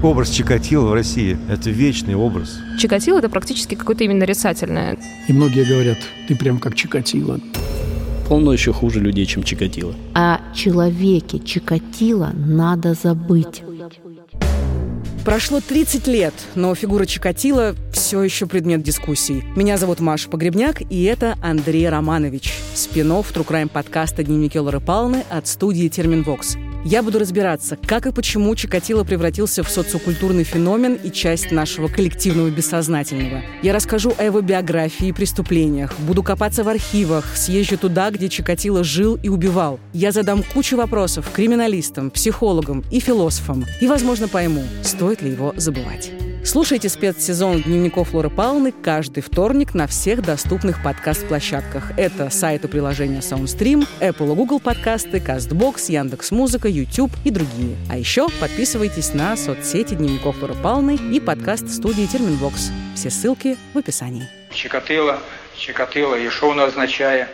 Образ Чикатило в России – это вечный образ. Чикатило – это практически какое-то именно нарицательное. И многие говорят, ты прям как Чикатило. Полно еще хуже людей, чем Чикатило. О человеке Чикатило надо забыть. Прошло 30 лет, но фигура Чикатило все еще предмет дискуссий. Меня зовут Маша Погребняк, и это Андрей Романович, спинов True Crime подкаста «Дневники Лоры Палны» от студии «Терминвокс». Я буду разбираться, как и почему Чикатило превратился в социокультурный феномен и часть нашего коллективного бессознательного. Я расскажу о его биографии и преступлениях, буду копаться в архивах, съезжу туда, где Чикатило жил и убивал. Я задам кучу вопросов криминалистам, психологам и философам, и, возможно, пойму, стоит ли его забывать. Слушайте спецсезон «Дневников Лоры Палны» каждый вторник на всех доступных подкаст-площадках. Это сайты приложения SoundStream, Apple и Google подкасты, CastBox, Яндекс.Музыка, YouTube и другие. А еще подписывайтесь на соцсети «Дневников Лоры Палны» и подкаст студии «Терменвокс». Все ссылки в описании. Чикатило, Чикатило, і що воно означає?